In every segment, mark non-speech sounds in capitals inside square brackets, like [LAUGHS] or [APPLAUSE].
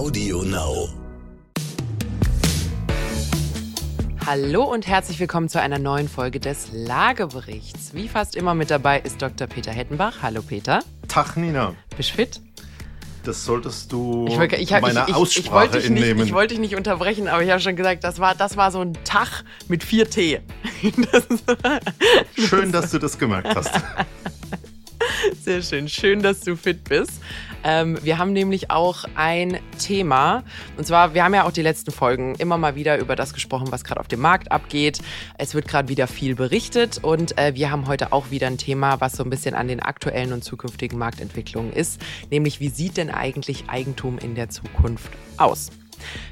Audio Now. Hallo und herzlich willkommen zu einer neuen Folge des Lageberichts. Wie fast immer mit dabei ist Dr. Peter Hettenbach. Hallo Peter. Tag, Nina. Bist du fit? Das solltest du Ich, wollte- ich, meiner ich, ich, Aussprache ich, wollte dich nicht, ich wollte dich nicht unterbrechen, aber ich habe schon gesagt, das war, das war so ein Tag mit vier T. [LAUGHS] Das Schön, dass du das gemerkt hast. [LAUGHS] sehr schön. Schön, dass du fit bist. Ähm, wir haben nämlich auch ein Thema. Und zwar, wir haben ja auch die letzten Folgen immer mal wieder über das gesprochen, was gerade auf dem Markt abgeht. Es wird gerade wieder viel berichtet und äh, wir haben heute auch wieder ein Thema, was so ein bisschen an den aktuellen und zukünftigen Marktentwicklungen ist. Nämlich, wie sieht denn eigentlich Eigentum in der Zukunft aus?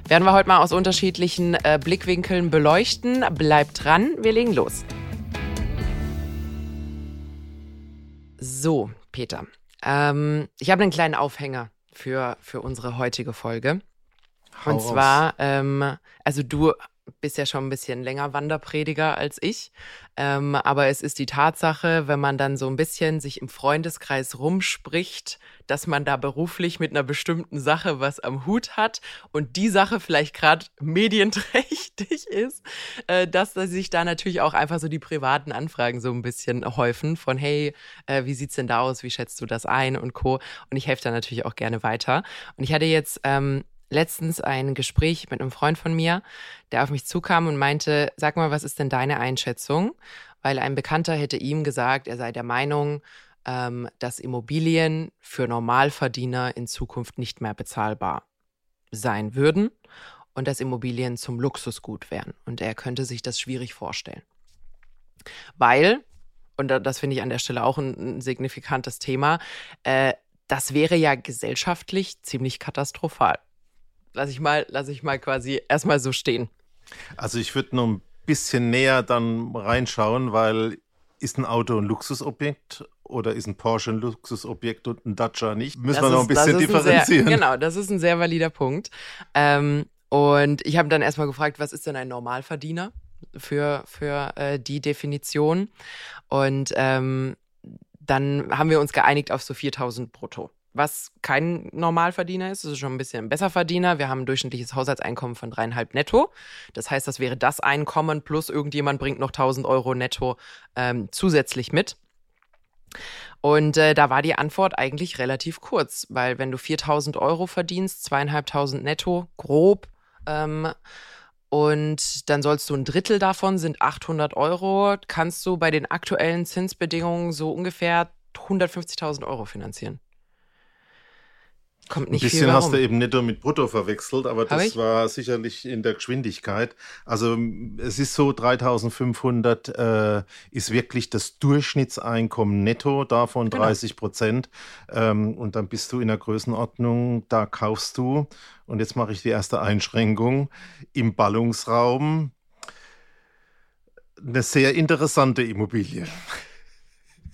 Werden wir heute mal aus unterschiedlichen äh, Blickwinkeln beleuchten. Bleibt dran, wir legen los. So, Peter. Ähm, ich habe einen kleinen Aufhänger für, für unsere heutige Folge. Hau Und raus. zwar, ähm, also du bist ja schon ein bisschen länger Wanderprediger als ich, ähm, aber es ist die Tatsache, wenn man dann so ein bisschen sich im Freundeskreis rumspricht, dass man da beruflich mit einer bestimmten Sache was am Hut hat und die Sache vielleicht gerade medienträchtig [LAUGHS] ist, äh, dass da sich da natürlich auch einfach so die privaten Anfragen so ein bisschen häufen von hey, äh, wie sieht's denn da aus, wie schätzt du das ein und co. Und ich helfe da natürlich auch gerne weiter. Und ich hatte jetzt ähm, letztens ein Gespräch mit einem Freund von mir, der auf mich zukam und meinte, sag mal, was ist denn deine Einschätzung? Weil ein Bekannter hätte ihm gesagt, er sei der Meinung, ähm, dass Immobilien für Normalverdiener in Zukunft nicht mehr bezahlbar sein würden und dass Immobilien zum Luxusgut wären. Und er könnte sich das schwierig vorstellen. Weil, und da- das finde ich an der Stelle auch ein, ein signifikantes Thema, äh, das wäre ja gesellschaftlich ziemlich katastrophal. Lass ich mal, lass ich mal quasi erstmal so stehen. Also ich würde noch ein bisschen näher dann reinschauen, weil ist ein Auto ein Luxusobjekt oder ist ein Porsche ein Luxusobjekt und ein Dacia nicht? Müssen wir Das noch ist- ein bisschen differenzieren. Sehr, genau, das ist ein sehr valider Punkt. Ähm, und ich habe dann erstmal gefragt, was ist denn ein Normalverdiener für, für äh, die Definition? Und ähm, dann haben wir uns geeinigt auf so 4000 brutto. Was kein Normalverdiener ist, das ist schon ein bisschen ein Besserverdiener. Wir haben ein durchschnittliches Haushaltseinkommen von dreieinhalb netto. Das heißt, das wäre das Einkommen plus irgendjemand bringt noch 1000 Euro netto ähm, zusätzlich mit. Und äh, da war die Antwort eigentlich relativ kurz, weil wenn du 4000 Euro verdienst, zweieinhalbtausend netto, grob, ähm, und dann sollst du ein Drittel davon sind 800 Euro, kannst du bei den aktuellen Zinsbedingungen so ungefähr 150.000 Euro finanzieren. Kommt Ein nicht viel bisschen hast du eben netto mit brutto verwechselt, aber Hab das ich? war sicherlich in der Geschwindigkeit. Also es ist so, 3500 äh, ist wirklich das Durchschnittseinkommen netto, davon Genau. 30 Prozent. Ähm, und dann bist du in der Größenordnung, da kaufst du, und jetzt mache ich die erste Einschränkung, im Ballungsraum eine sehr interessante Immobilie.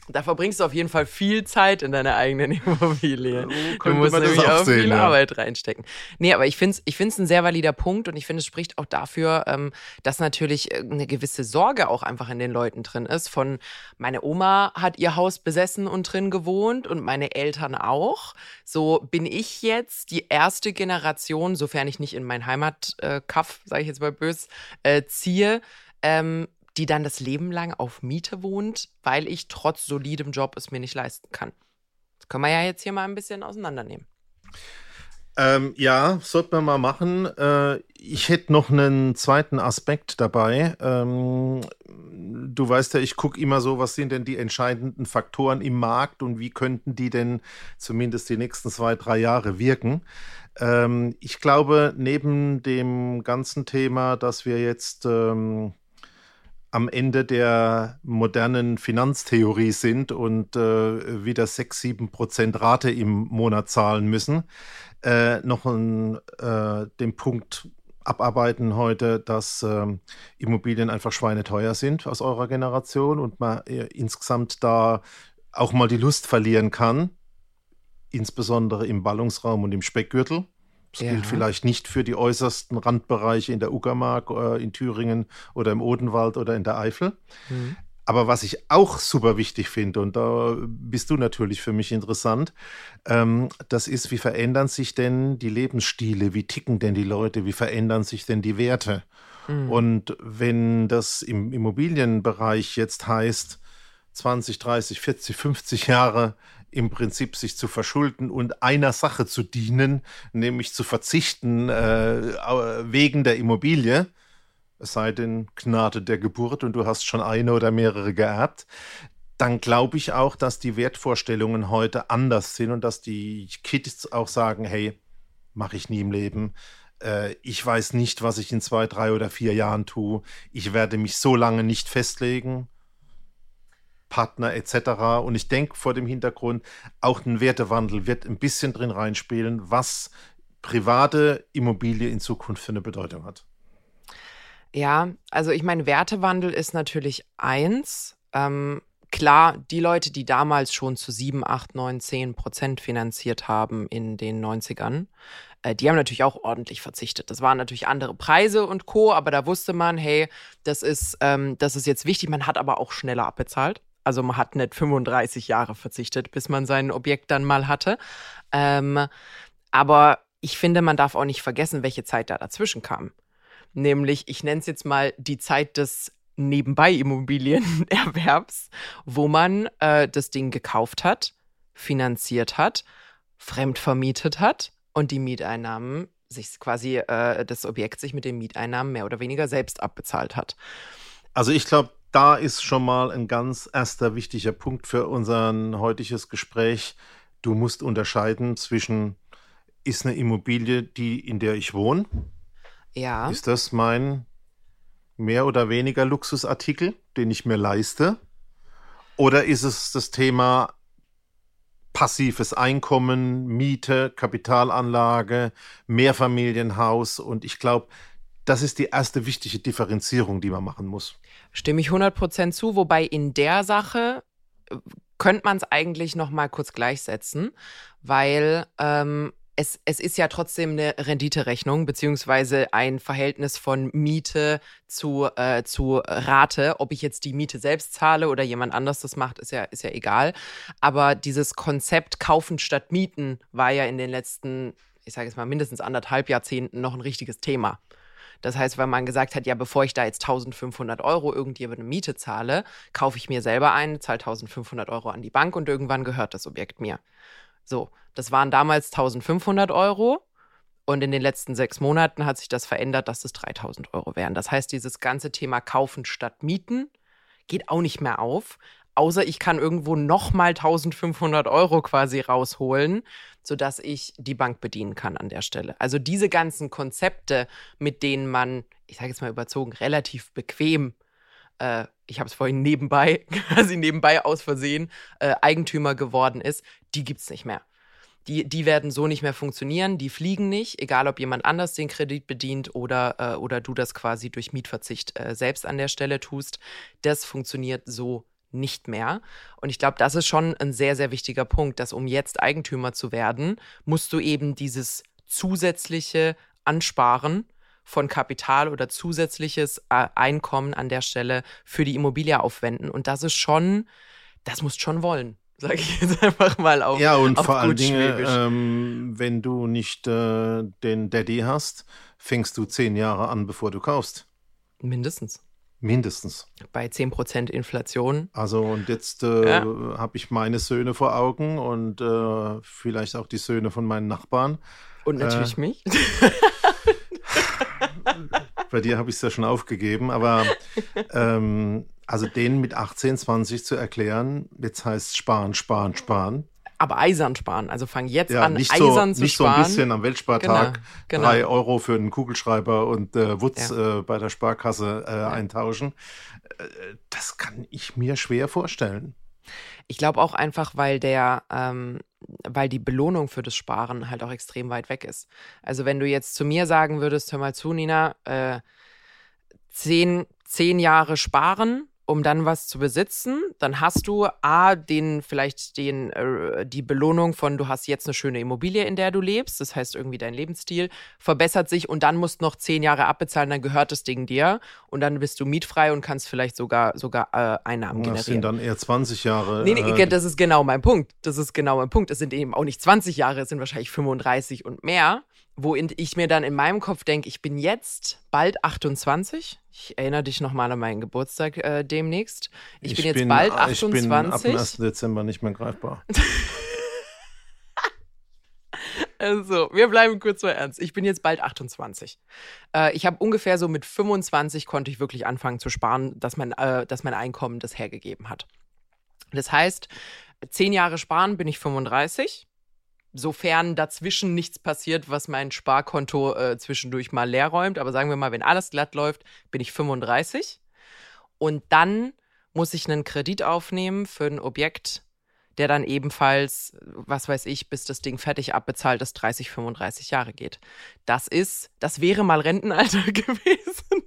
Da verbringst du auf jeden Fall viel Zeit in deiner eigenen [LAUGHS] Immobilie. So Du musst nämlich auch auch sehen, viel ja. Arbeit reinstecken. Nee, aber ich finde es ich find's ein sehr valider Punkt und ich finde, es spricht auch dafür, ähm, dass natürlich äh, eine gewisse Sorge auch einfach in den Leuten drin ist. Von meine Oma hat ihr Haus besessen und drin gewohnt und meine Eltern auch. So bin ich jetzt die erste Generation, sofern ich nicht in mein Heimatkaff, sage ich jetzt mal bös, äh, ziehe, ähm, die dann das Leben lang auf Miete wohnt, weil ich trotz solidem Job es mir nicht leisten kann. Das können wir ja jetzt hier mal ein bisschen auseinandernehmen. Ähm, ja, sollte man mal machen. Äh, ich hätte noch einen zweiten Aspekt dabei. Ähm, du weißt ja, ich gucke immer so, was sind denn die entscheidenden Faktoren im Markt und wie könnten die denn zumindest die nächsten zwei, drei Jahre wirken. Ähm, ich glaube, neben dem ganzen Thema, dass wir jetzt ähm, am Ende der modernen Finanztheorie sind und äh, wieder 6, 7 Prozent Rate im Monat zahlen müssen, äh, noch ein, äh, den Punkt abarbeiten heute, dass ähm, Immobilien einfach schweineteuer sind aus eurer Generation und man äh, insgesamt da auch mal die Lust verlieren kann, insbesondere im Ballungsraum und im Speckgürtel. Das Ja. gilt vielleicht nicht für die äußersten Randbereiche in der Uckermark, äh, in Thüringen oder im Odenwald oder in der Eifel. Mhm. Aber was ich auch super wichtig finde, und da bist du natürlich für mich interessant, ähm, das ist, wie verändern sich denn die Lebensstile, wie ticken denn die Leute, wie verändern sich denn die Werte? Mhm. Und wenn das im Immobilienbereich jetzt heißt, 20, 30, 40, 50 Jahre im Prinzip sich zu verschulden und einer Sache zu dienen, nämlich zu verzichten äh, wegen der Immobilie, es sei denn Gnade der Geburt und du hast schon eine oder mehrere geerbt, dann glaube ich auch, dass die Wertvorstellungen heute anders sind und dass die Kids auch sagen, hey, mache ich nie im Leben. Äh, ich weiß nicht, was ich in zwei, drei oder vier Jahren tue. Ich werde mich so lange nicht festlegen. Partner etc. Und ich denke vor dem Hintergrund, auch ein Wertewandel wird ein bisschen drin reinspielen, was private Immobilie in Zukunft für eine Bedeutung hat. Ja, also ich meine, Wertewandel ist natürlich eins. Ähm, klar, die Leute, die damals schon zu 7, 8, 9, 10 Prozent finanziert haben in den 90ern, äh, die haben natürlich auch ordentlich verzichtet. Das waren natürlich andere Preise und Co., aber da wusste man, hey, das ist, ähm, das ist jetzt wichtig. Man hat aber auch schneller abbezahlt. Also man hat nicht 35 Jahre verzichtet, bis man sein Objekt dann mal hatte. Ähm, aber ich finde, man darf auch nicht vergessen, welche Zeit da dazwischen kam. Nämlich, ich nenne es jetzt mal die Zeit des nebenbei Immobilienerwerbs, wo man äh, das Ding gekauft hat, finanziert hat, fremd vermietet hat und die Mieteinnahmen sich quasi äh, das Objekt sich mit den Mieteinnahmen mehr oder weniger selbst abbezahlt hat. Also ich glaube, da ist schon mal ein ganz erster wichtiger Punkt für unser heutiges Gespräch. Du musst unterscheiden zwischen, ist eine Immobilie die, in der ich wohne? Ja. Ist das mein mehr oder weniger Luxusartikel, den ich mir leiste? Oder ist es das Thema passives Einkommen, Miete, Kapitalanlage, Mehrfamilienhaus? Und ich glaube, das ist die erste wichtige Differenzierung, die man machen muss. Stimme ich 100% zu, wobei in der Sache äh, könnte man es eigentlich noch mal kurz gleichsetzen, weil ähm, es, es ist ja trotzdem eine Renditerechnung, beziehungsweise ein Verhältnis von Miete zu, äh, zu Rate. Ob ich jetzt die Miete selbst zahle oder jemand anders das macht, ist ja, ist ja egal. Aber dieses Konzept Kaufen statt Mieten war ja in den letzten, ich sage jetzt mal, mindestens anderthalb Jahrzehnten noch ein richtiges Thema. Das heißt, weil man gesagt hat, ja, bevor ich da jetzt 1500 Euro irgendjemandem Miete zahle, kaufe ich mir selber ein, zahle 1500 Euro an die Bank und irgendwann gehört das Objekt mir. So, das waren damals 1500 Euro. Und in den letzten sechs Monaten hat sich das verändert, dass es 3000 Euro wären. Das heißt, dieses ganze Thema Kaufen statt Mieten geht auch nicht mehr auf. Außer ich kann irgendwo nochmal 1500 Euro quasi rausholen, sodass ich die Bank bedienen kann an der Stelle. Also diese ganzen Konzepte, mit denen man, ich sage jetzt mal überzogen, relativ bequem, äh, ich habe es vorhin nebenbei, [LAUGHS] quasi nebenbei aus Versehen, äh, Eigentümer geworden ist, die gibt es nicht mehr. Die, die werden so nicht mehr funktionieren, die fliegen nicht, egal ob jemand anders den Kredit bedient oder, äh, oder du das quasi durch Mietverzicht äh, selbst an der Stelle tust. Das funktioniert so nicht mehr. Und ich glaube, das ist schon ein sehr, sehr wichtiger Punkt, dass um jetzt Eigentümer zu werden, musst du eben dieses zusätzliche Ansparen von Kapital oder zusätzliches äh, Einkommen an der Stelle für die Immobilie aufwenden. Und das ist schon, das musst schon wollen. [LAUGHS] Sage ich jetzt einfach mal auf. Ja, und auf vor allen Dingen, ähm, wenn du nicht äh, den Daddy hast, fängst du zehn Jahre an, bevor du kaufst. Mindestens. Mindestens. Bei 10% Inflation. Also und jetzt äh, ja. habe ich meine Söhne vor Augen und äh, vielleicht auch die Söhne von meinen Nachbarn. Und natürlich äh, mich. [LAUGHS] Bei dir habe ich es ja schon aufgegeben, aber ähm, also denen mit 18, 20 zu erklären, jetzt heißt sparen, sparen, sparen aber eisern sparen. Also fang jetzt ja, an, nicht eisern so, zu nicht sparen. Nicht so ein bisschen am Weltspartag genau, genau. drei Euro für einen Kugelschreiber und äh, Wutz ja. äh, bei der Sparkasse äh, ja. eintauschen. Äh, das kann ich mir schwer vorstellen. Ich glaube auch einfach, weil der, ähm, weil die Belohnung für das Sparen halt auch extrem weit weg ist. Also wenn du jetzt zu mir sagen würdest, hör mal zu, Nina, äh, zehn, zehn Jahre sparen um dann was zu besitzen, dann hast du A, den, vielleicht den, äh, die Belohnung von, du hast jetzt eine schöne Immobilie, in der du lebst. Das heißt, irgendwie dein Lebensstil verbessert sich und dann musst du noch zehn Jahre abbezahlen, dann gehört das Ding dir und dann bist du mietfrei und kannst vielleicht sogar, sogar äh, Einnahmen das generieren. Das sind dann eher 20 Jahre. Nee, nee, äh, das ist genau mein Punkt. Das ist genau mein Punkt. Es sind eben auch nicht 20 Jahre, es sind wahrscheinlich 35 und mehr wo ich mir dann in meinem Kopf denke, ich bin jetzt bald 28. Ich erinnere dich nochmal an meinen Geburtstag äh, demnächst. Ich, ich, bin jetzt bin, bald 28. Ich bin ab dem 1. Dezember nicht mehr greifbar. [LAUGHS] also, wir bleiben kurz mal ernst. Ich bin jetzt bald 28. Äh, ich habe ungefähr so mit 25 konnte ich wirklich anfangen zu sparen, dass mein, äh, dass mein Einkommen das hergegeben hat. Das heißt, zehn Jahre sparen bin ich 35 sofern dazwischen nichts passiert, was mein Sparkonto äh, zwischendurch mal leer räumt. Aber sagen wir mal, wenn alles glatt läuft, bin ich 35. Und dann muss ich einen Kredit aufnehmen für ein Objekt, der dann ebenfalls, was weiß ich, bis das Ding fertig abbezahlt ist, 30, 35 Jahre geht. Das ist, das wäre mal Rentenalter [LAUGHS] gewesen.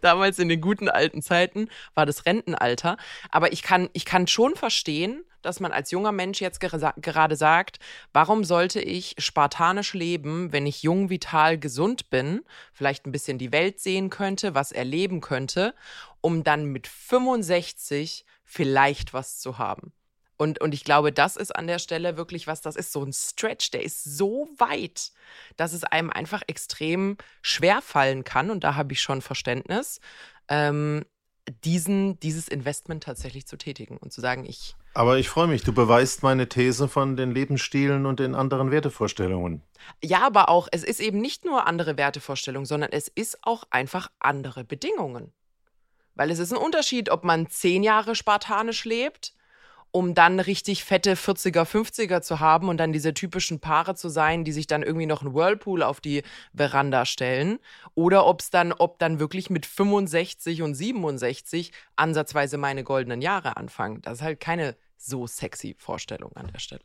Damals in den guten alten Zeiten war das Rentenalter. Aber ich kann, ich kann schon verstehen, dass man als junger Mensch jetzt gerade sagt, warum sollte ich spartanisch leben, wenn ich jung, vital, gesund bin, vielleicht ein bisschen die Welt sehen könnte, was erleben könnte, um dann mit 65 vielleicht was zu haben. Und, und ich glaube, das ist an der Stelle wirklich was, das ist so ein Stretch, der ist so weit, dass es einem einfach extrem schwer fallen kann. Und da habe ich schon Verständnis, ähm, diesen, dieses Investment tatsächlich zu tätigen und zu sagen, ich. Aber ich freue mich, du beweist meine These von den Lebensstilen und den anderen Wertevorstellungen. Ja, aber auch, es ist eben nicht nur andere Wertevorstellungen, sondern es ist auch einfach andere Bedingungen. Weil es ist ein Unterschied, ob man zehn Jahre spartanisch lebt um dann richtig fette 40er, 50er zu haben und dann diese typischen Paare zu sein, die sich dann irgendwie noch einen Whirlpool auf die Veranda stellen. Oder ob es dann, ob dann wirklich mit 65 und 67 ansatzweise meine goldenen Jahre anfangen. Das ist halt keine so sexy Vorstellung an der Stelle.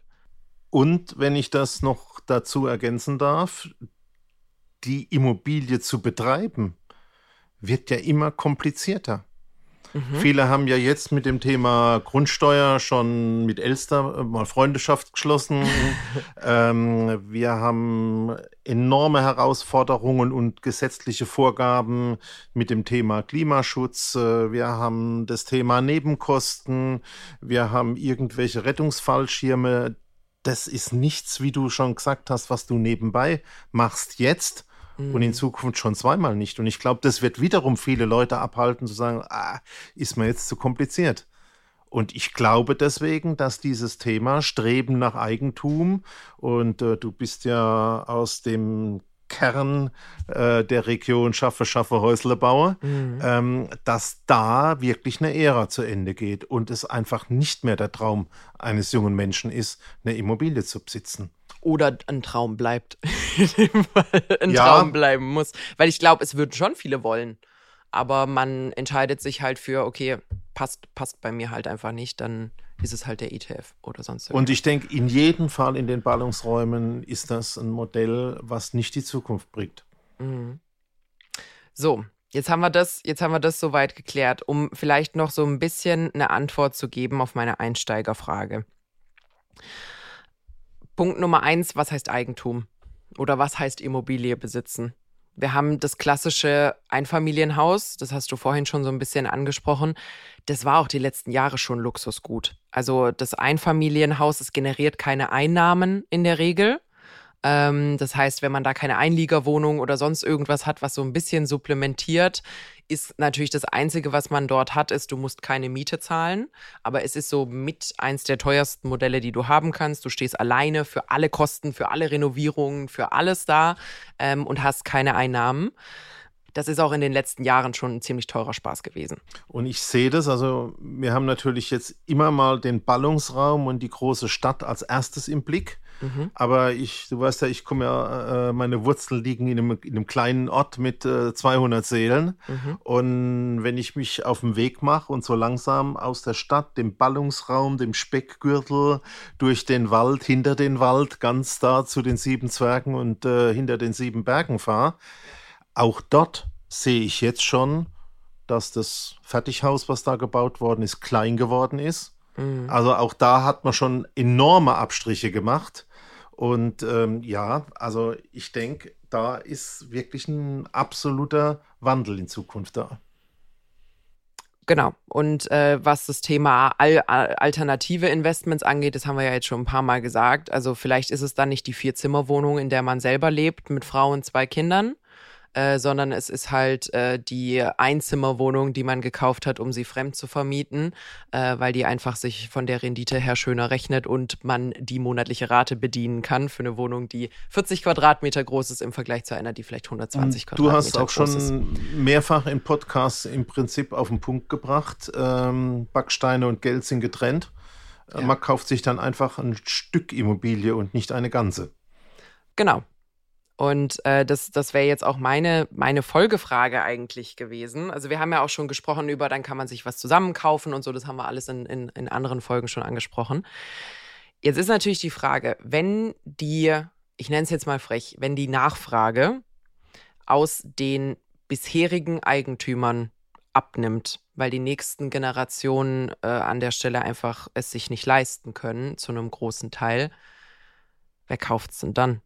Und wenn ich das noch dazu ergänzen darf, die Immobilie zu betreiben, wird ja immer komplizierter. Mhm. Viele haben ja jetzt mit dem Thema Grundsteuer schon mit Elster mal Freundschaft geschlossen. [LAUGHS] ähm, wir haben enorme Herausforderungen und gesetzliche Vorgaben mit dem Thema Klimaschutz. Äh, wir haben das Thema Nebenkosten. Wir haben irgendwelche Rettungsfallschirme. Das ist nichts, wie du schon gesagt hast, was du nebenbei machst jetzt mhm. und in Zukunft schon zweimal nicht. Und ich glaube, das wird wiederum viele Leute abhalten, zu sagen, ah, ist mir jetzt zu kompliziert. Und ich glaube deswegen, dass dieses Thema Streben nach Eigentum und äh, du bist ja aus dem Kern äh, der Region Schaffe, Schaffe, Häuslebauer, mhm. ähm, dass da wirklich eine Ära zu Ende geht und es einfach nicht mehr der Traum eines jungen Menschen ist, eine Immobilie zu besitzen oder ein Traum bleibt. In dem Fall ein ja. Traum bleiben muss. Weil ich glaube, es würden schon viele wollen. Aber man entscheidet sich halt für, okay, passt, passt bei mir halt einfach nicht, dann ist es halt der ETF oder sonst irgendwas. Und ich denke, in jedem Fall in den Ballungsräumen ist das ein Modell, was nicht die Zukunft bringt. Mhm. So, jetzt haben wir das, jetzt haben wir das soweit geklärt, um vielleicht noch so ein bisschen eine Antwort zu geben auf meine Einsteigerfrage. Punkt Nummer eins, was heißt Eigentum? Oder was heißt Immobilie besitzen? Wir haben das klassische Einfamilienhaus, das hast du vorhin schon so ein bisschen angesprochen. Das war auch die letzten Jahre schon Luxusgut. Also das Einfamilienhaus, es generiert keine Einnahmen in der Regel. Ähm, das heißt, wenn man da keine Einliegerwohnung oder sonst irgendwas hat, was so ein bisschen supplementiert, ist natürlich das Einzige, was man dort hat, ist, du musst keine Miete zahlen. Aber es ist so mit eins der teuersten Modelle, die du haben kannst. Du stehst alleine für alle Kosten, für alle Renovierungen, für alles da ähm, und hast keine Einnahmen. Das ist auch in den letzten Jahren schon ein ziemlich teurer Spaß gewesen. Und ich sehe das, also wir haben natürlich jetzt immer mal den Ballungsraum und die große Stadt als erstes im Blick. Mhm. Aber ich, du weißt ja, ich komme ja, äh, meine Wurzeln liegen in einem, in einem kleinen Ort mit äh, 200 Seelen. Mhm. Und wenn ich mich auf den Weg mache und so langsam aus der Stadt, dem Ballungsraum, dem Speckgürtel, durch den Wald, hinter den Wald, ganz da zu den sieben Zwergen und äh, hinter den sieben Bergen fahre, auch dort sehe ich jetzt schon dass das Fertighaus, was da gebaut worden ist, klein geworden ist. Mhm. Also auch da hat man schon enorme Abstriche gemacht. Und ähm, ja, also ich denke, da ist wirklich ein absoluter Wandel in Zukunft da. Genau. Und äh, was das Thema Al alternative Investments angeht, das haben wir ja jetzt schon ein paar Mal gesagt. Also vielleicht ist es dann nicht die Vierzimmerwohnung, in der man selber lebt, mit Frau und zwei Kindern, äh, sondern es ist halt äh, die Einzimmerwohnung, die man gekauft hat, um sie fremd zu vermieten, äh, weil die einfach sich von der Rendite her schöner rechnet und man die monatliche Rate bedienen kann für eine Wohnung, die 40 Quadratmeter groß ist im Vergleich zu einer, die vielleicht 120 Quadratmeter groß ist. Du hast auch schon ist. mehrfach in Podcasts im Prinzip auf den Punkt gebracht, ähm, Backsteine und Geld sind getrennt. Ja. Man kauft sich dann einfach ein Stück Immobilie und nicht eine ganze. Genau. Und äh, das, das wäre jetzt auch meine, meine Folgefrage eigentlich gewesen. Also wir haben ja auch schon gesprochen über, dann kann man sich was zusammenkaufen und so, das haben wir alles in, in, in anderen Folgen schon angesprochen. Jetzt ist natürlich die Frage, wenn die, ich nenne es jetzt mal frech, wenn die Nachfrage aus den bisherigen Eigentümern abnimmt, weil die nächsten Generationen äh, an der Stelle einfach es sich nicht leisten können, zu einem großen Teil, wer kauft es denn dann?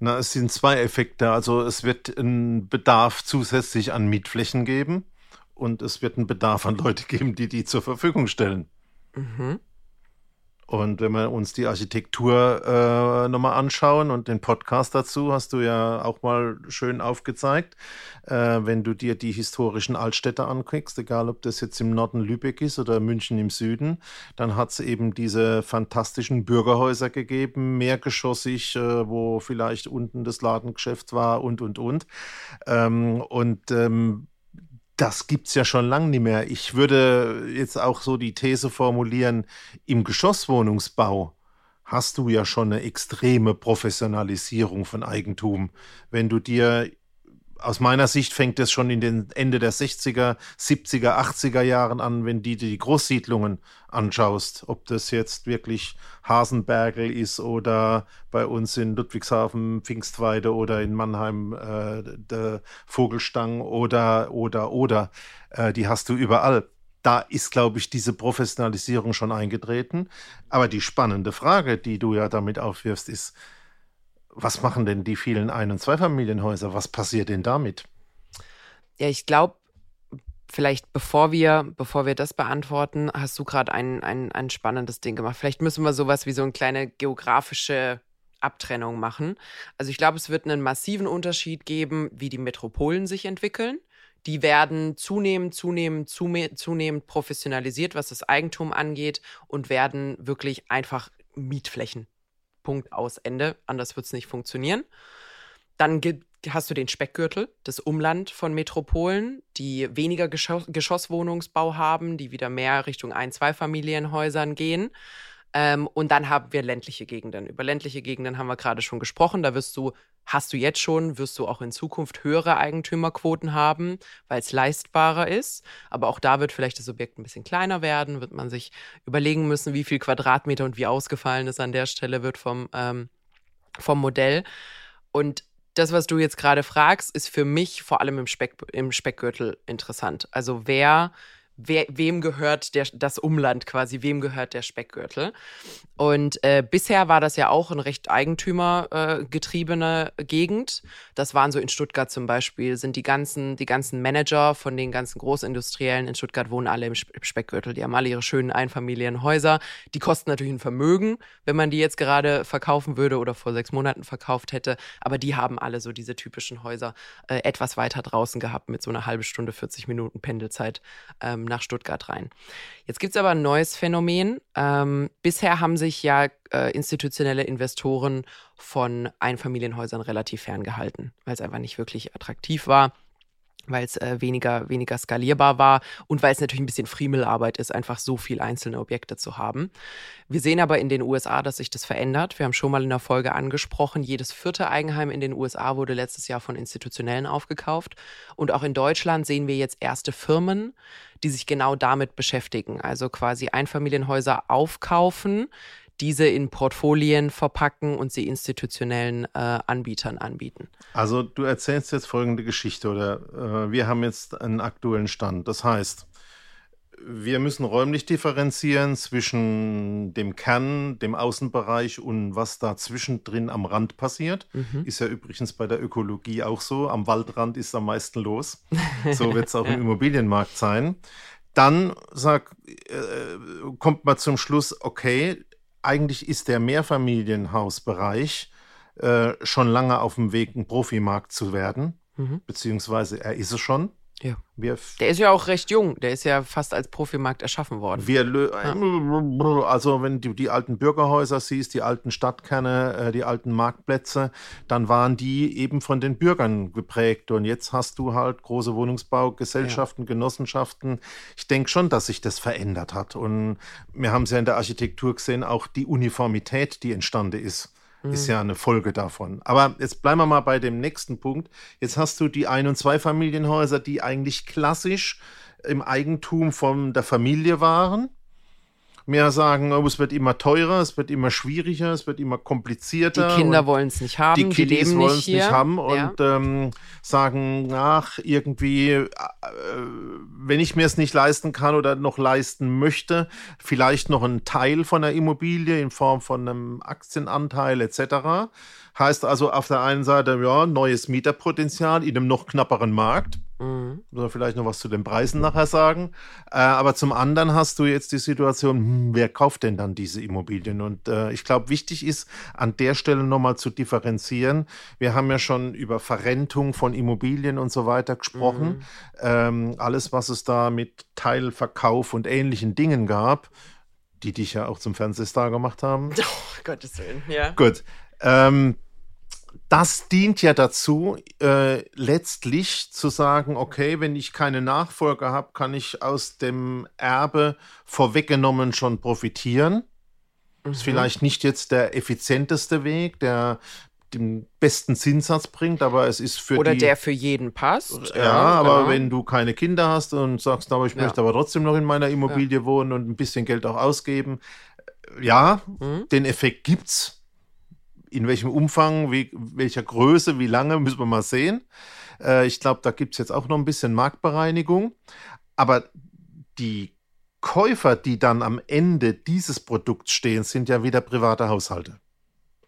Na, es sind zwei Effekte. Also es wird einen Bedarf zusätzlich an Mietflächen geben und es wird einen Bedarf an Leute geben, die die zur Verfügung stellen. Mhm. Und wenn wir uns die Architektur äh, nochmal anschauen und den Podcast dazu, hast du ja auch mal schön aufgezeigt. Äh, wenn du dir die historischen Altstädte anguckst, egal ob das jetzt im Norden Lübeck ist oder München im Süden, dann hat es eben diese fantastischen Bürgerhäuser gegeben, mehrgeschossig, äh, wo vielleicht unten das Ladengeschäft war und, und, und. Ähm, und ähm, das gibt es ja schon lange nicht mehr. Ich würde jetzt auch so die These formulieren, im Geschosswohnungsbau hast du ja schon eine extreme Professionalisierung von Eigentum. Wenn du dir aus meiner Sicht fängt es schon in den Ende der 60er, 70er, 80er Jahren an, wenn du die Großsiedlungen anschaust, ob das jetzt wirklich Hasenbergel ist oder bei uns in Ludwigshafen Pfingstweide oder in Mannheim äh, der Vogelstang oder oder oder äh, die hast du überall. Da ist, glaube ich, diese Professionalisierung schon eingetreten. Aber die spannende Frage, die du ja damit aufwirfst, ist, was machen denn die vielen Ein- und Zweifamilienhäuser? Was passiert denn damit? Ja, ich glaube, vielleicht bevor wir, bevor wir das beantworten, hast du gerade ein, ein, ein spannendes Ding gemacht. Vielleicht müssen wir sowas wie so eine kleine geografische Abtrennung machen. Also ich glaube, es wird einen massiven Unterschied geben, wie die Metropolen sich entwickeln. Die werden zunehmend, zunehmend, zunehmend professionalisiert, was das Eigentum angeht und werden wirklich einfach Mietflächen Punkt aus Ende. Anders wird es nicht funktionieren. Dann gibt, hast du den Speckgürtel, das Umland von Metropolen, die weniger Geschoss Geschosswohnungsbau haben, die wieder mehr Richtung Ein-, Zweifamilienhäusern gehen. Ähm, und dann haben wir ländliche Gegenden. Über ländliche Gegenden haben wir gerade schon gesprochen. Da wirst du, hast du jetzt schon, wirst du auch in Zukunft höhere Eigentümerquoten haben, weil es leistbarer ist. Aber auch da wird vielleicht das Objekt ein bisschen kleiner werden, wird man sich überlegen müssen, wie viel Quadratmeter und wie ausgefallen es an der Stelle wird vom, ähm, vom Modell. Und das, was du jetzt gerade fragst, ist für mich vor allem im, Speck, im Speckgürtel interessant. Also wer wer, wem gehört der, das Umland quasi, wem gehört der Speckgürtel. Und äh, bisher war das ja auch eine recht eigentümergetriebene äh, Gegend. Das waren so in Stuttgart zum Beispiel, sind die ganzen, die ganzen Manager von den ganzen Großindustriellen in Stuttgart wohnen alle im Speckgürtel. Die haben alle ihre schönen Einfamilienhäuser. Die kosten natürlich ein Vermögen, wenn man die jetzt gerade verkaufen würde oder vor sechs Monaten verkauft hätte. Aber die haben alle so diese typischen Häuser äh, etwas weiter draußen gehabt mit so einer halbe Stunde, 40 Minuten Pendelzeit. Ähm, ähm, nach Stuttgart rein. Jetzt gibt es aber ein neues Phänomen. Ähm, bisher haben sich ja äh, institutionelle Investoren von Einfamilienhäusern relativ ferngehalten, weil es einfach nicht wirklich attraktiv war weil es äh, weniger, weniger skalierbar war und weil es natürlich ein bisschen Friemelarbeit ist, einfach so viel einzelne Objekte zu haben. Wir sehen aber in den USA, dass sich das verändert. Wir haben schon mal in der Folge angesprochen, jedes vierte Eigenheim in den USA wurde letztes Jahr von Institutionellen aufgekauft. Und auch in Deutschland sehen wir jetzt erste Firmen, die sich genau damit beschäftigen. Also quasi Einfamilienhäuser aufkaufen, diese in Portfolien verpacken und sie institutionellen äh, Anbietern anbieten. Also du erzählst jetzt folgende Geschichte oder äh, wir haben jetzt einen aktuellen Stand. Das heißt, wir müssen räumlich differenzieren zwischen dem Kern, dem Außenbereich und was da zwischendrin am Rand passiert. Mhm. Ist ja übrigens bei der Ökologie auch so. Am Waldrand ist am meisten los. [LAUGHS] So wird es auch im Immobilienmarkt sein. Dann sag, äh, kommt man zum Schluss, okay, eigentlich ist der Mehrfamilienhausbereich äh, schon lange auf dem Weg, ein Profimarkt zu werden. Mhm. Beziehungsweise er ist es schon. Ja. Wir der ist ja auch recht jung. Der ist ja fast als Profimarkt erschaffen worden. Wir, ja. Also, wenn du die alten Bürgerhäuser siehst, die alten Stadtkerne, äh, die alten Marktplätze, dann waren die eben von den Bürgern geprägt. Und jetzt hast du halt große Wohnungsbaugesellschaften, ja. Genossenschaften. Ich denke schon, dass sich das verändert hat. Und wir haben es ja in der Architektur gesehen, auch die Uniformität, die entstanden ist ist ja eine Folge davon. Aber jetzt bleiben wir mal bei dem nächsten Punkt. Jetzt hast du die Ein- und Zweifamilienhäuser, die eigentlich klassisch im Eigentum von der Familie waren mehr sagen, oh, es wird immer teurer, es wird immer schwieriger, es wird immer komplizierter. Die Kinder wollen es nicht haben, die, die leben wollen es nicht haben und ja. ähm, sagen, ach, irgendwie, äh, wenn ich mir es nicht leisten kann oder noch leisten möchte, vielleicht noch einen Teil von der Immobilie in Form von einem Aktienanteil etc. Heißt also auf der einen Seite, ja, neues Mieterpotenzial in einem noch knapperen Markt. Mhm. Oder vielleicht noch was zu den Preisen nachher sagen. Äh, aber zum anderen hast du jetzt die Situation, hm, wer kauft denn dann diese Immobilien? Und äh, ich glaube, wichtig ist an der Stelle nochmal zu differenzieren. Wir haben ja schon über Verrentung von Immobilien und so weiter gesprochen. Mhm. Ähm, alles, was es da mit Teilverkauf und ähnlichen Dingen gab, die dich ja auch zum Fernsehstar gemacht haben. [LAUGHS] Oh, Gottes Willen, ja. Gut. Ähm, das dient ja dazu, äh, letztlich zu sagen, okay, wenn ich keine Nachfolger habe, kann ich aus dem Erbe vorweggenommen schon profitieren. Mhm. Ist vielleicht nicht jetzt der effizienteste Weg, der den besten Zinssatz bringt, aber es ist für oder die, der für jeden passt. Ja, ja aber genau. wenn du keine Kinder hast und sagst, aber ich ja. möchte aber trotzdem noch in meiner Immobilie ja. wohnen und ein bisschen Geld auch ausgeben, ja, mhm. den Effekt gibt's in welchem Umfang, wie, welcher Größe, wie lange, müssen wir mal sehen. Äh, ich glaube, da gibt es jetzt auch noch ein bisschen Marktbereinigung. Aber die Käufer, die dann am Ende dieses Produkts stehen, sind ja wieder private Haushalte.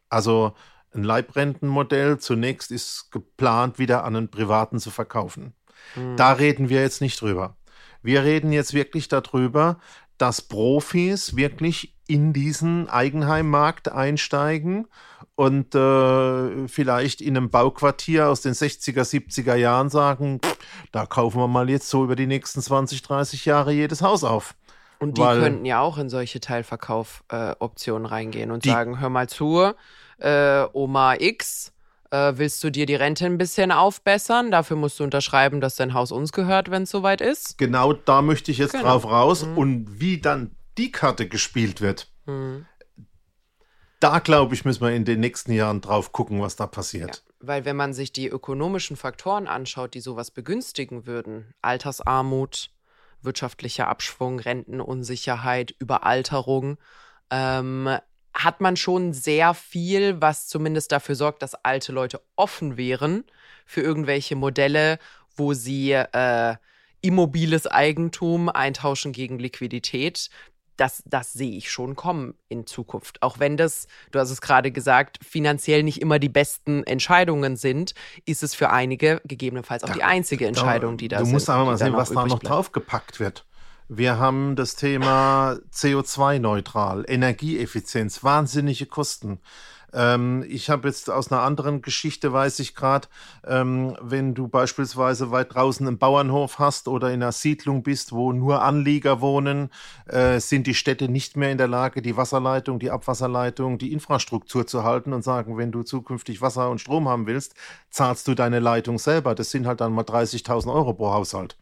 Also ein Leibrentenmodell zunächst ist geplant, wieder an einen Privaten zu verkaufen. Hm. Da reden wir jetzt nicht drüber. Wir reden jetzt wirklich darüber, dass Profis wirklich in diesen Eigenheimmarkt einsteigen und äh, vielleicht in einem Bauquartier aus den 60er, 70er Jahren sagen, da kaufen wir mal jetzt so über die nächsten 20, 30 Jahre jedes Haus auf. Und die Weil, könnten ja auch in solche Teilverkaufoptionen äh, reingehen und die, sagen, hör mal zu, äh, Oma X, äh, willst du dir die Rente ein bisschen aufbessern? Dafür musst du unterschreiben, dass dein Haus uns gehört, wenn es soweit ist. Genau da möchte ich jetzt genau. drauf raus. Mhm. Und wie dann die Karte gespielt wird, mhm da glaube ich, müssen wir in den nächsten Jahren drauf gucken, was da passiert. Ja, weil wenn man sich die ökonomischen Faktoren anschaut, die sowas begünstigen würden, Altersarmut, wirtschaftlicher Abschwung, Rentenunsicherheit, Überalterung, ähm, hat man schon sehr viel, was zumindest dafür sorgt, dass alte Leute offen wären für irgendwelche Modelle, wo sie äh, immobiles Eigentum eintauschen gegen Liquidität, das, das sehe ich schon kommen in Zukunft. Auch wenn das, du hast es gerade gesagt, finanziell nicht immer die besten Entscheidungen sind, ist es für einige gegebenenfalls auch ja, die einzige Entscheidung, die da ist. Du musst aber mal sehen, was da noch bleibt. draufgepackt wird. Wir haben das Thema CO2-neutral, Energieeffizienz, wahnsinnige Kosten. Ähm, ich habe jetzt aus einer anderen Geschichte, weiß ich gerade, ähm, wenn du beispielsweise weit draußen einen Bauernhof hast oder in einer Siedlung bist, wo nur Anlieger wohnen, äh, sind die Städte nicht mehr in der Lage, die Wasserleitung, die Abwasserleitung, die Infrastruktur zu halten und sagen, wenn du zukünftig Wasser und Strom haben willst, zahlst du deine Leitung selber. Das sind halt dann mal 30.000 Euro pro Haushalt.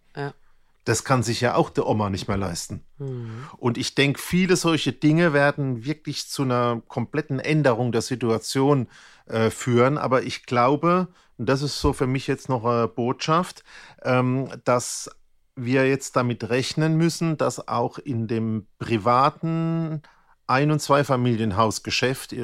Das kann sich ja auch der Oma nicht mehr leisten. Mhm. Und ich denke, viele solche Dinge werden wirklich zu einer kompletten Änderung der Situation äh, führen. Aber ich glaube, und das ist so für mich jetzt noch eine Botschaft, ähm, dass wir jetzt damit rechnen müssen, dass auch in dem privaten Ein- und Zweifamilienhausgeschäft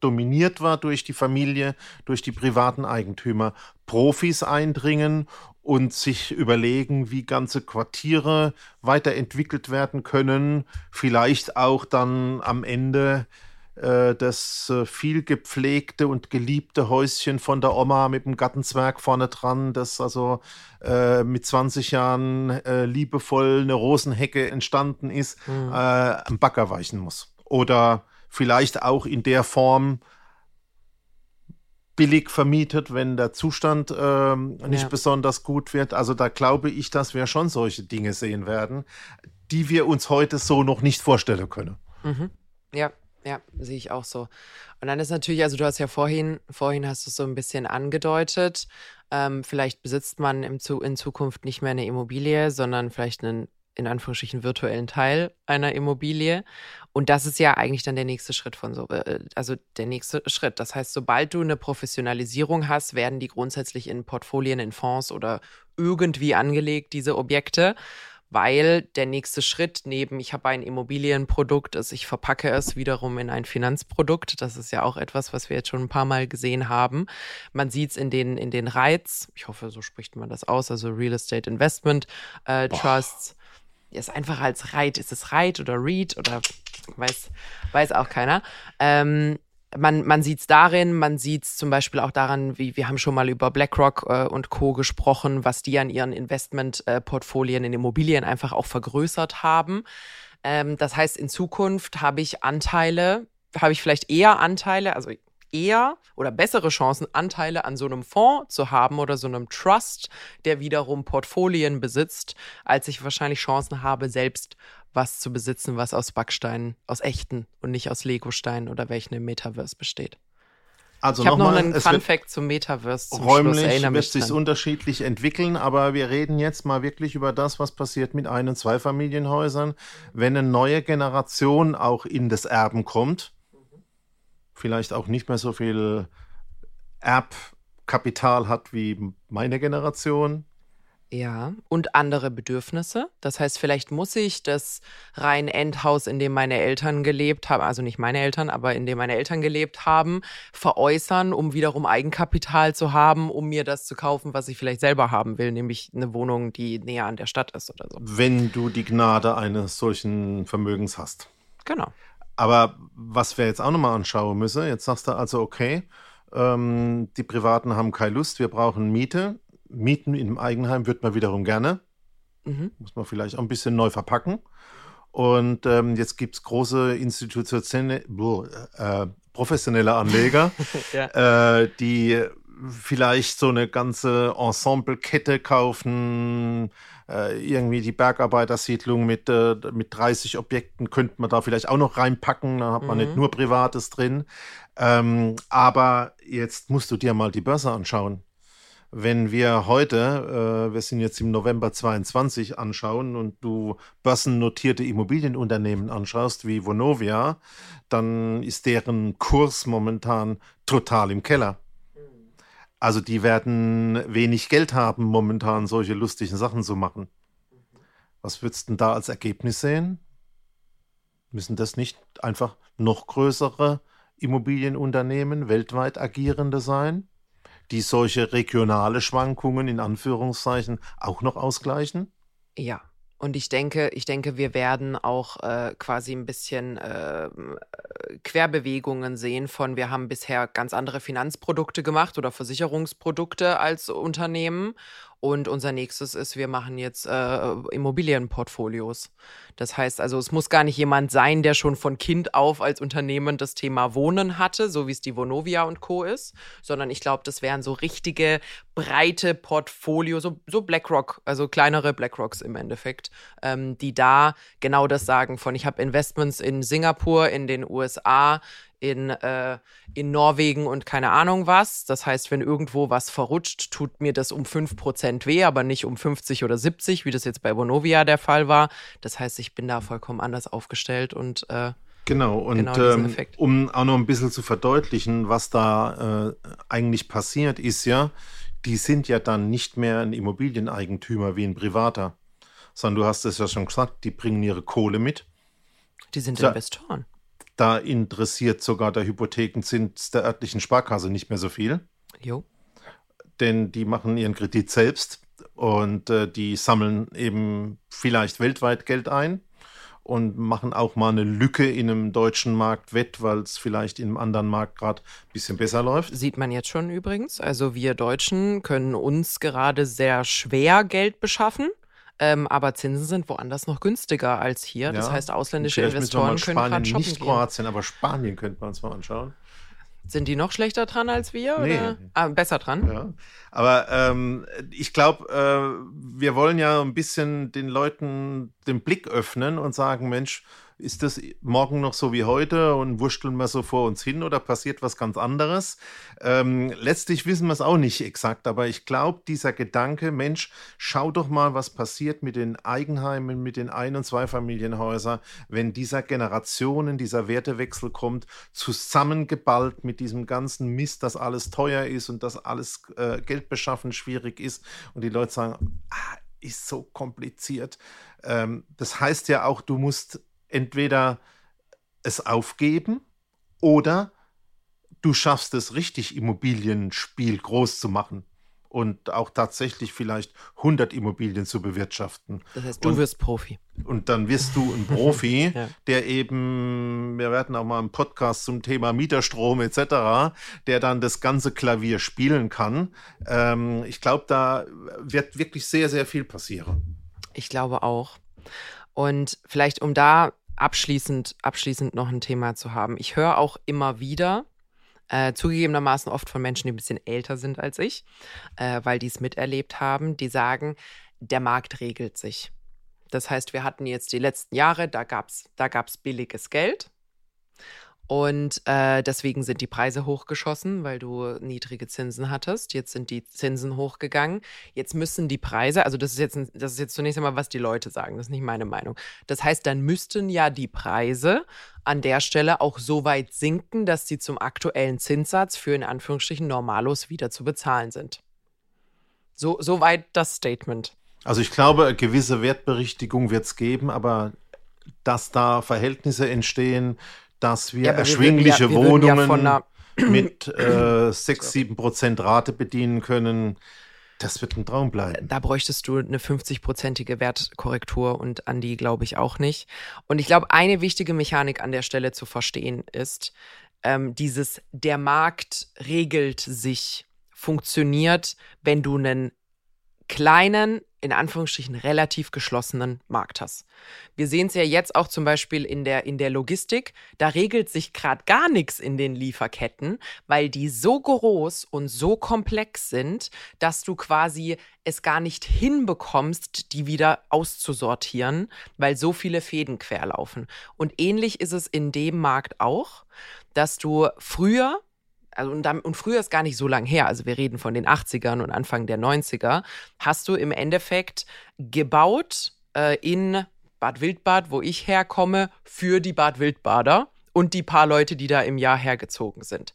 dominiert war durch die Familie, durch die privaten Eigentümer, Profis eindringen und sich überlegen, wie ganze Quartiere weiterentwickelt werden können, vielleicht auch dann am Ende äh, das äh, viel gepflegte und geliebte Häuschen von der Oma mit dem Gartenzwerg vorne dran, das also äh, mit 20 Jahren äh, liebevoll eine Rosenhecke entstanden ist, mhm. am Bagger weichen muss. Oder vielleicht auch in der Form billig vermietet, wenn der Zustand äh, nicht ja. besonders gut wird. Also da glaube ich, dass wir schon solche Dinge sehen werden, die wir uns heute so noch nicht vorstellen können. Mhm. Ja, ja, sehe ich auch so. Und dann ist natürlich, also du hast ja vorhin, vorhin hast du es so ein bisschen angedeutet, ähm, vielleicht besitzt man im Zu in Zukunft nicht mehr eine Immobilie, sondern vielleicht einen in Anführungsstrichen virtuellen Teil einer Immobilie. Und das ist ja eigentlich dann der nächste Schritt von so, äh, also der nächste Schritt. Das heißt, sobald du eine Professionalisierung hast, werden die grundsätzlich in Portfolien, in Fonds oder irgendwie angelegt, diese Objekte weil der nächste Schritt neben, ich habe ein Immobilienprodukt, ist, ich verpacke es wiederum in ein Finanzprodukt. Das ist ja auch etwas, was wir jetzt schon ein paar Mal gesehen haben. Man sieht es in den, in den Reiz, ich hoffe, so spricht man das aus, also Real Estate Investment äh, Trusts. Ist einfach als Reit, ist es Reit oder Read oder weiß, weiß auch keiner. Ähm, man, man sieht es darin, man sieht es zum Beispiel auch daran, wie wir haben schon mal über BlackRock äh, und Co. gesprochen, was die an ihren Investmentportfolien äh, in Immobilien einfach auch vergrößert haben. Ähm, das heißt, in Zukunft habe ich Anteile, habe ich vielleicht eher Anteile, also eher oder bessere Chancen, Anteile an so einem Fonds zu haben oder so einem Trust, der wiederum Portfolien besitzt, als ich wahrscheinlich Chancen habe, selbst was zu besitzen, was aus Backsteinen, aus echten und nicht aus Legosteinen oder welchen im Metaverse besteht. Also ich habe noch einen Fun Fact zum Metaverse. Zum räumlich wird sich unterschiedlich entwickeln, aber wir reden jetzt mal wirklich über das, was passiert mit Ein- und Zweifamilienhäusern, wenn eine neue Generation auch in das Erben kommt. Vielleicht auch nicht mehr so viel Erbkapital hat wie meine Generation, ja, und andere Bedürfnisse. Das heißt, vielleicht muss ich das rein Endhaus, in dem meine Eltern gelebt haben, also nicht meine Eltern, aber in dem meine Eltern gelebt haben, veräußern, um wiederum Eigenkapital zu haben, um mir das zu kaufen, was ich vielleicht selber haben will, nämlich eine Wohnung, die näher an der Stadt ist oder so. Wenn du die Gnade eines solchen Vermögens hast. Genau. Aber was wir jetzt auch nochmal anschauen müssen, jetzt sagst du also, okay, ähm, die Privaten haben keine Lust, wir brauchen Miete Mieten im Eigenheim wird man wiederum gerne. Mhm. Muss man vielleicht auch ein bisschen neu verpacken. Und ähm, jetzt gibt es große institutionelle, äh, professionelle Anleger, [LAUGHS] ja. äh, die vielleicht so eine ganze Ensemble-Kette kaufen. Äh, irgendwie die Bergarbeitersiedlung mit, äh, mit 30 Objekten könnte man da vielleicht auch noch reinpacken. Dann hat man mhm. nicht nur Privates drin. Ähm, aber jetzt musst du dir mal die Börse anschauen wenn wir heute, äh, wir sind jetzt im November 22 anschauen und du börsennotierte Immobilienunternehmen anschaust wie Vonovia, dann ist deren Kurs momentan total im Keller. Also die werden wenig Geld haben, momentan solche lustigen Sachen zu machen. Was würdest du denn da als Ergebnis sehen? Müssen das nicht einfach noch größere Immobilienunternehmen, weltweit agierende sein? die solche regionale Schwankungen in Anführungszeichen auch noch ausgleichen? Ja. Und ich denke, ich denke, wir werden auch äh, quasi ein bisschen äh, Querbewegungen sehen von, wir haben bisher ganz andere Finanzprodukte gemacht oder Versicherungsprodukte als Unternehmen und unser nächstes ist, wir machen jetzt äh, Immobilienportfolios. Das heißt also, es muss gar nicht jemand sein, der schon von Kind auf als Unternehmen das Thema Wohnen hatte, so wie es die Vonovia und Co. ist, sondern ich glaube, das wären so richtige breite Portfolio, so, so BlackRock, also kleinere BlackRocks im Endeffekt, ähm, die da genau das sagen von, ich habe Investments in Singapur, in den USA, in, äh, in Norwegen und keine Ahnung was. Das heißt, wenn irgendwo was verrutscht, tut mir das um 5% weh, aber nicht um 50 oder 70, wie das jetzt bei Bonovia der Fall war. Das heißt, ich bin da vollkommen anders aufgestellt und äh, Genau, und genau ähm, um auch noch ein bisschen zu verdeutlichen, was da äh, eigentlich passiert, ist ja, die sind ja dann nicht mehr ein Immobilieneigentümer wie ein Privater, sondern du hast es ja schon gesagt, die bringen ihre Kohle mit. Die sind ja, Investoren da interessiert sogar der Hypothekenzins der örtlichen Sparkasse nicht mehr so viel. Jo. Denn die machen ihren Kredit selbst und äh, die sammeln eben vielleicht weltweit Geld ein und machen auch mal eine Lücke in einem deutschen Markt wett, weil es vielleicht in einem anderen Markt gerade ein bisschen besser läuft. Sieht man jetzt schon übrigens. Also wir Deutschen können uns gerade sehr schwer Geld beschaffen. Ähm, aber Zinsen sind woanders noch günstiger als hier. Das heißt, ausländische Investoren können gerade shoppen Nicht Kroatien, aber Spanien könnte man uns mal anschauen. Sind die noch schlechter dran als wir? Nee. Oder? Ah, besser dran? Ja. Aber ähm, ich glaube, äh, wir wollen ja ein bisschen den Leuten den Blick öffnen und sagen, Mensch, ist das morgen noch so wie heute und wurschteln wir so vor uns hin oder passiert was ganz anderes? Ähm, letztlich wissen wir es auch nicht exakt, aber ich glaube, dieser Gedanke, Mensch, schau doch mal, was passiert mit den Eigenheimen, mit den Ein- und Zweifamilienhäusern, wenn dieser Generationen, dieser Wertewechsel kommt, zusammengeballt mit diesem ganzen Mist, dass alles teuer ist und dass alles äh, Geldbeschaffen schwierig ist und die Leute sagen, ah, ist so kompliziert. Ähm, das heißt ja auch, du musst entweder es aufgeben oder du schaffst es richtig, Immobilienspiel groß zu machen und auch tatsächlich vielleicht 100 Immobilien zu bewirtschaften. Das heißt, du und, wirst Profi. Und dann wirst du ein Profi, [LAUGHS] ja. der eben, wir werden auch mal einen Podcast zum Thema Mieterstrom etc., der dann das ganze Klavier spielen kann. Ähm, ich glaube, da wird wirklich sehr, sehr viel passieren. Ich glaube auch. Und vielleicht, um da abschließend, abschließend noch ein Thema zu haben. Ich höre auch immer wieder, äh, zugegebenermaßen oft von Menschen, die ein bisschen älter sind als ich, äh, weil die es miterlebt haben, die sagen, der Markt regelt sich. Das heißt, wir hatten jetzt die letzten Jahre, da gab es da gab's billiges Geld. Und äh, deswegen sind die Preise hochgeschossen, weil du niedrige Zinsen hattest. Jetzt sind die Zinsen hochgegangen. Jetzt müssen die Preise, also das ist jetzt, das ist jetzt zunächst einmal, was die Leute sagen, das ist nicht meine Meinung. Das heißt, dann müssten ja die Preise an der Stelle auch so weit sinken, dass sie zum aktuellen Zinssatz für in Anführungsstrichen Normalos wieder zu bezahlen sind. So, so weit das Statement. Also ich glaube, eine gewisse Wertberichtigung wird es geben, aber dass da Verhältnisse entstehen, dass wir ja, erschwingliche wir, wir Wohnungen ja [CLEARS THROAT] mit [CLEARS THROAT] äh, 6, 7 Prozent Rate bedienen können. Das wird ein Traum bleiben. Da bräuchtest du eine 50-prozentige Wertkorrektur und an die glaube ich auch nicht. Und ich glaube, eine wichtige Mechanik an der Stelle zu verstehen ist, ähm, dieses der Markt regelt sich, funktioniert, wenn du einen kleinen, in Anführungsstrichen relativ geschlossenen Markt hast. Wir sehen es ja jetzt auch zum Beispiel in der, in der Logistik. Da regelt sich gerade gar nichts in den Lieferketten, weil die so groß und so komplex sind, dass du quasi es gar nicht hinbekommst, die wieder auszusortieren, weil so viele Fäden querlaufen. Und ähnlich ist es in dem Markt auch, dass du früher also und, und früher ist gar nicht so lang her, also wir reden von den 80ern und Anfang der 90er, hast du im Endeffekt gebaut äh, in Bad Wildbad, wo ich herkomme, für die Bad Wildbader und die paar Leute, die da im Jahr hergezogen sind.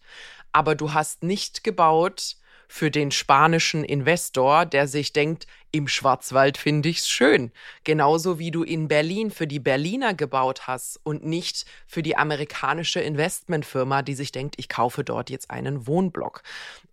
Aber du hast nicht gebaut für den spanischen Investor, der sich denkt, im Schwarzwald finde ich's schön. Genauso wie du in Berlin für die Berliner gebaut hast und nicht für die amerikanische Investmentfirma, die sich denkt, ich kaufe dort jetzt einen Wohnblock.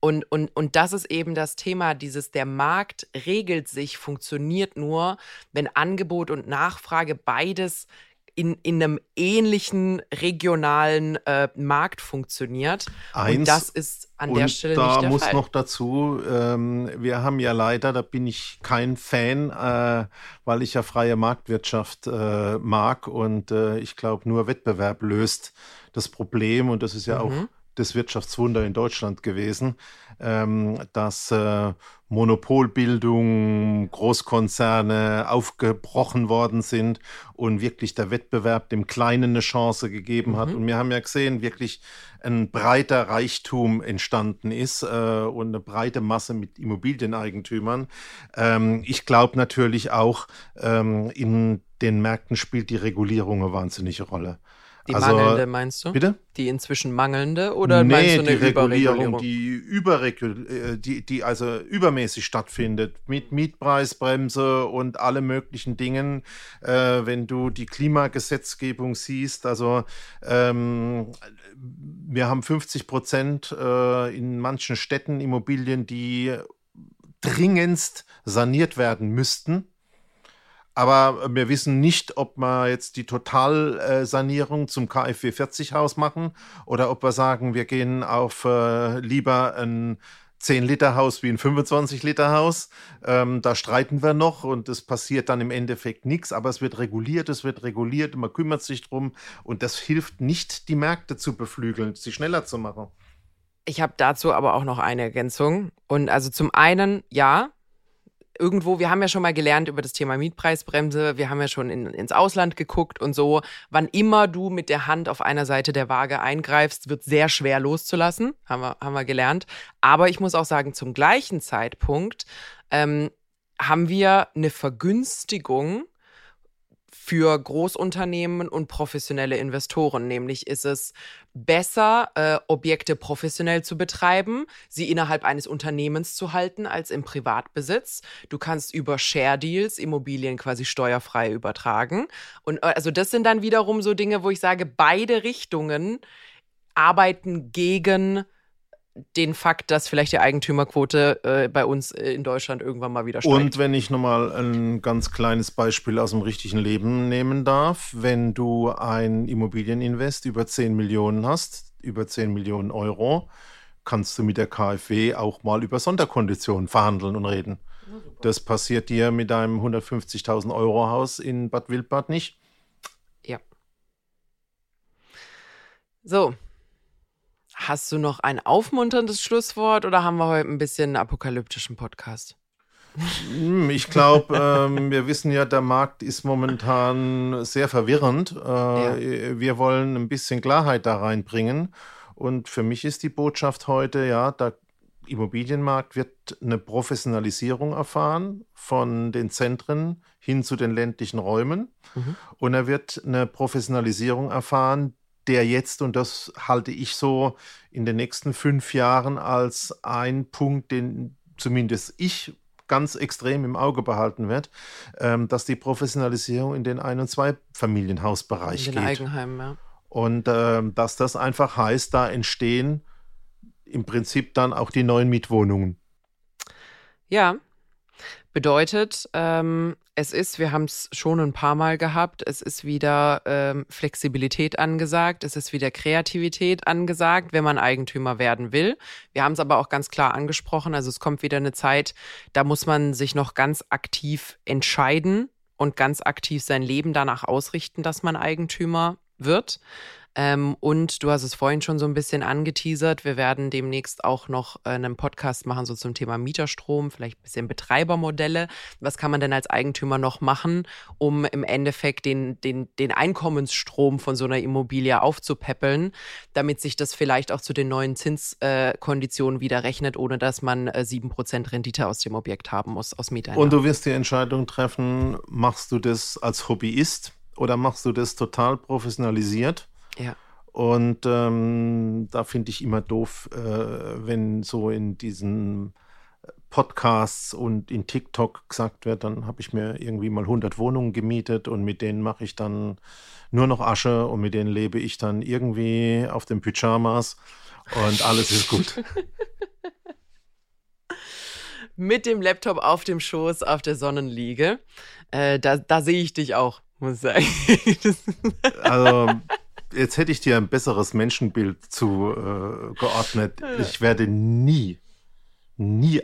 Und, und, und das ist eben das Thema, dieses, der Markt regelt sich, funktioniert nur, wenn Angebot und Nachfrage beides in, in einem ähnlichen regionalen äh, Markt funktioniert. Eins, und das ist an der Stelle da nicht der muss Fall. noch dazu, ähm, wir haben ja leider, da bin ich kein Fan, äh, weil ich ja freie Marktwirtschaft äh, mag und äh, ich glaube, nur Wettbewerb löst das Problem und das ist ja mhm. auch das Wirtschaftswunder in Deutschland gewesen, ähm, dass äh, Monopolbildung, Großkonzerne aufgebrochen worden sind und wirklich der Wettbewerb dem Kleinen eine Chance gegeben hat. Mhm. Und wir haben ja gesehen, wirklich ein breiter Reichtum entstanden ist äh, und eine breite Masse mit Immobilieneigentümern. Ähm, ich glaube natürlich auch, ähm, in den Märkten spielt die Regulierung eine wahnsinnige Rolle. Die Also, mangelnde meinst du? Bitte? Die inzwischen mangelnde oder nee, meinst du eine die Regulierung, Überregulierung? die, überregul äh, die, die also übermäßig stattfindet, mit Mietpreisbremse und alle möglichen Dingen, äh, wenn du die Klimagesetzgebung siehst, also ähm, wir haben 50 Prozent äh, in manchen Städten Immobilien, die dringendst saniert werden müssten. Aber wir wissen nicht, ob wir jetzt die Totalsanierung zum KfW 40 Haus machen oder ob wir sagen, wir gehen auf äh, lieber ein 10-Liter-Haus wie ein 25-Liter-Haus. Ähm, da streiten wir noch und es passiert dann im Endeffekt nichts, aber es wird reguliert, es wird reguliert, man kümmert sich drum und das hilft nicht, die Märkte zu beflügeln, sie schneller zu machen. Ich habe dazu aber auch noch eine Ergänzung. Und also zum einen, ja, irgendwo, wir haben ja schon mal gelernt über das Thema Mietpreisbremse, wir haben ja schon in, ins Ausland geguckt und so. Wann immer du mit der Hand auf einer Seite der Waage eingreifst, wird sehr schwer loszulassen, haben wir, haben wir gelernt. Aber ich muss auch sagen, zum gleichen Zeitpunkt ähm, haben wir eine Vergünstigung für Großunternehmen und professionelle Investoren. Nämlich ist es besser, äh, Objekte professionell zu betreiben, sie innerhalb eines Unternehmens zu halten als im Privatbesitz. Du kannst über Share Deals Immobilien quasi steuerfrei übertragen. Und äh, also das sind dann wiederum so Dinge, wo ich sage, beide Richtungen arbeiten gegen den Fakt, dass vielleicht die Eigentümerquote äh, bei uns äh, in Deutschland irgendwann mal wieder steigt. Und wenn ich nochmal ein ganz kleines Beispiel aus dem richtigen Leben nehmen darf, wenn du ein Immobilieninvest über 10 Millionen hast, über 10 Millionen Euro, kannst du mit der KfW auch mal über Sonderkonditionen verhandeln und reden. Das passiert dir mit deinem 150.000 Euro Haus in Bad Wildbad nicht. Ja. So. Hast du noch ein aufmunterndes Schlusswort oder haben wir heute ein bisschen einen apokalyptischen Podcast? Hm, Ich glaube, [LAUGHS] ähm, wir wissen ja, der Markt ist momentan sehr verwirrend. Äh, Wir wollen ein bisschen Klarheit da reinbringen. Und für mich ist die Botschaft heute, ja, der Immobilienmarkt wird eine Professionalisierung erfahren von den Zentren hin zu den ländlichen Räumen. Mhm. Und er wird eine Professionalisierung erfahren, der jetzt, und das halte ich so in den nächsten fünf Jahren als ein Punkt, den zumindest ich ganz extrem im Auge behalten werde, ähm, dass die Professionalisierung in den Ein- und Zweifamilienhausbereich In den geht. Eigenheimen, ja. Und ähm, dass das einfach heißt, da entstehen im Prinzip dann auch die neuen Mietwohnungen. Ja. Bedeutet, ähm, es ist, wir haben es schon ein paar Mal gehabt, es ist wieder ähm, Flexibilität angesagt, es ist wieder Kreativität angesagt, wenn man Eigentümer werden will. Wir haben es aber auch ganz klar angesprochen, also es kommt wieder eine Zeit, da muss man sich noch ganz aktiv entscheiden und ganz aktiv sein Leben danach ausrichten, dass man Eigentümer wird. Ähm, und du hast es vorhin schon so ein bisschen angeteasert. Wir werden demnächst auch noch äh, einen Podcast machen, so zum Thema Mieterstrom, vielleicht ein bisschen Betreibermodelle. Was kann man denn als Eigentümer noch machen, um im Endeffekt den, den, den Einkommensstrom von so einer Immobilie aufzupäppeln, damit sich das vielleicht auch zu den neuen Zinskonditionen äh, wieder rechnet, ohne dass man äh, 7% Rendite aus dem Objekt haben muss, aus Mieteinnahmen. Und du wirst die Entscheidung treffen, machst du das als Hobbyist oder machst du das total professionalisiert? Ja. Und ähm, da finde ich immer doof, äh, wenn so in diesen Podcasts und in TikTok gesagt wird, dann habe ich mir irgendwie mal 100 Wohnungen gemietet und mit denen mache ich dann nur noch Asche und mit denen lebe ich dann irgendwie auf den Pyjamas und alles ist gut. [LAUGHS] mit dem Laptop auf dem Schoß auf der Sonnenliege. Äh, da, da sehe ich dich auch, muss ich sagen. Also jetzt hätte ich dir ein besseres Menschenbild zugeordnet. Ich werde nie, nie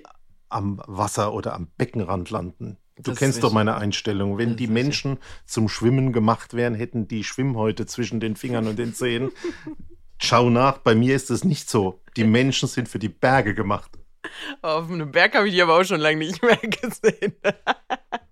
am Wasser oder am Beckenrand landen. Du Das kennst doch meine Einstellung. Wenn die ist richtig. Menschen zum Schwimmen gemacht wären, hätten die Schwimmhäute zwischen den Fingern und den Zehen. [LAUGHS] Schau nach, bei mir ist es nicht so. Die Menschen sind für die Berge gemacht. Auf einem Berg habe ich die aber auch schon lange nicht mehr gesehen. [LAUGHS]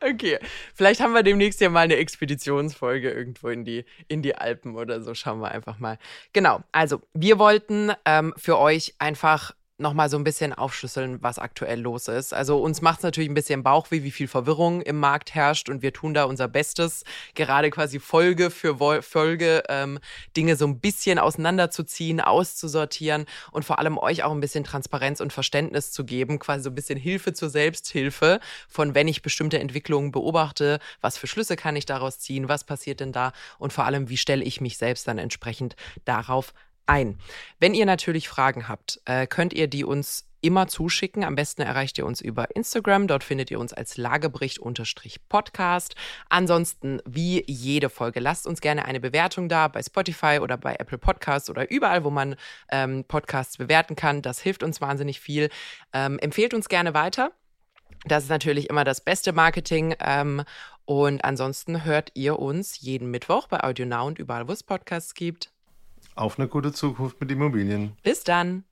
Okay, vielleicht haben wir demnächst ja mal eine Expeditionsfolge irgendwo in die, in die Alpen oder so. Schauen wir einfach mal. Genau, also wir wollten ähm, für euch einfach nochmal so ein bisschen aufschlüsseln, was aktuell los ist. Also uns macht es natürlich ein bisschen Bauchweh, wie viel Verwirrung im Markt herrscht und wir tun da unser Bestes, gerade quasi Folge für Folge ähm, Dinge so ein bisschen auseinanderzuziehen, auszusortieren und vor allem euch auch ein bisschen Transparenz und Verständnis zu geben, quasi so ein bisschen Hilfe zur Selbsthilfe von wenn ich bestimmte Entwicklungen beobachte, was für Schlüsse kann ich daraus ziehen, was passiert denn da und vor allem, wie stelle ich mich selbst dann entsprechend darauf ein. Wenn ihr natürlich Fragen habt, äh, könnt ihr die uns immer zuschicken. Am besten erreicht ihr uns über Instagram. Dort findet ihr uns als Lagebericht-Podcast. Ansonsten, wie jede Folge, lasst uns gerne eine Bewertung da bei Spotify oder bei Apple Podcasts oder überall, wo man ähm, Podcasts bewerten kann. Das hilft uns wahnsinnig viel. Ähm, empfehlt uns gerne weiter. Das ist natürlich immer das beste Marketing. Ähm, und ansonsten hört ihr uns jeden Mittwoch bei Audio Now und überall, wo es Podcasts gibt. Auf eine gute Zukunft mit Immobilien. Bis dann.